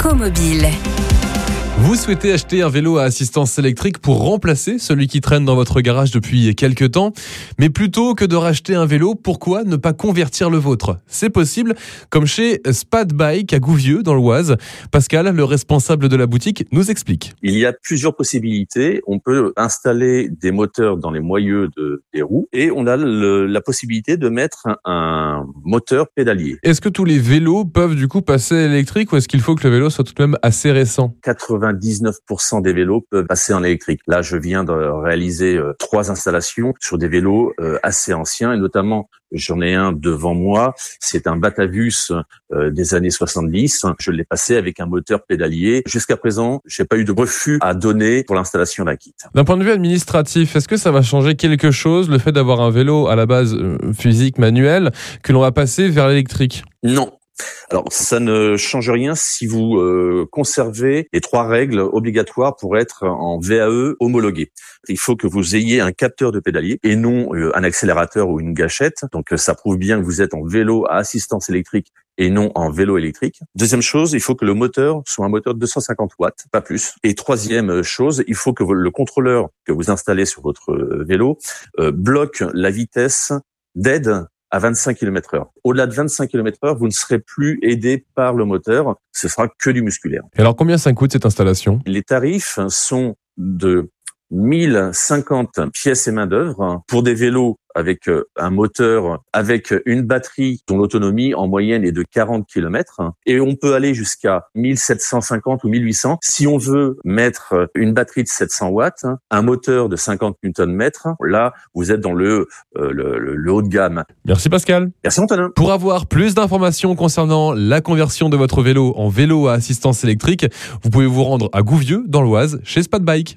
Écomobile. Vous souhaitez acheter un vélo à assistance électrique pour remplacer celui qui traîne dans votre garage depuis quelques temps? Mais plutôt que de racheter un vélo, pourquoi ne pas convertir le vôtre? C'est possible, comme chez Spad Bike à Gouvieux dans l'Oise. Pascal, le responsable de la boutique, nous explique. Il y a plusieurs possibilités. On peut installer des moteurs dans les moyeux de, des roues et on a le, la possibilité de mettre un, un moteur pédalier. Est-ce que tous les vélos peuvent du coup passer électrique ou est-ce qu'il faut que le vélo soit tout de même assez récent? 99% des vélos peuvent passer en électrique. Là, je viens de réaliser euh, trois installations sur des vélos euh, assez anciens et notamment J'en ai un devant moi, c'est un Batavus euh, des années 70. Je l'ai passé avec un moteur pédalier. Jusqu'à présent, j'ai pas eu de refus à donner pour l'installation d'un kit. D'un point de vue administratif, est-ce que ça va changer quelque chose le fait d'avoir un vélo à la base physique manuel que l'on va passer vers l'électrique? Non, alors, ça ne change rien si vous euh, conservez les trois règles obligatoires pour être en VAE homologué. Il faut que vous ayez un capteur de pédalier et non euh, un accélérateur ou une gâchette. Donc, euh, ça prouve bien que vous êtes en vélo à assistance électrique et non en vélo électrique. Deuxième chose, il faut que le moteur soit un moteur de 250 watts, pas plus. Et troisième chose, il faut que le contrôleur que vous installez sur votre vélo bloque la vitesse d'aide à 25 km heure. Au-delà de 25 km heure, vous ne serez plus aidé par le moteur. Ce sera que du musculaire. Et alors, combien ça coûte cette installation? Les tarifs sont de 1050 pièces et main d'œuvre pour des vélos avec euh, un moteur, avec une batterie dont l'autonomie en moyenne est de 40 km. Et on peut aller jusqu'à 1750 ou 1800 si on veut mettre une batterie de 700 watts, un moteur de 50 Nm. Là, vous êtes dans le, euh, le, le, haut de gamme. Merci Pascal. Merci Antonin. Pour avoir plus d'informations concernant la conversion de votre vélo en vélo à assistance électrique, vous pouvez vous rendre à Gouvieux, dans l'Oise, chez Spad Bike.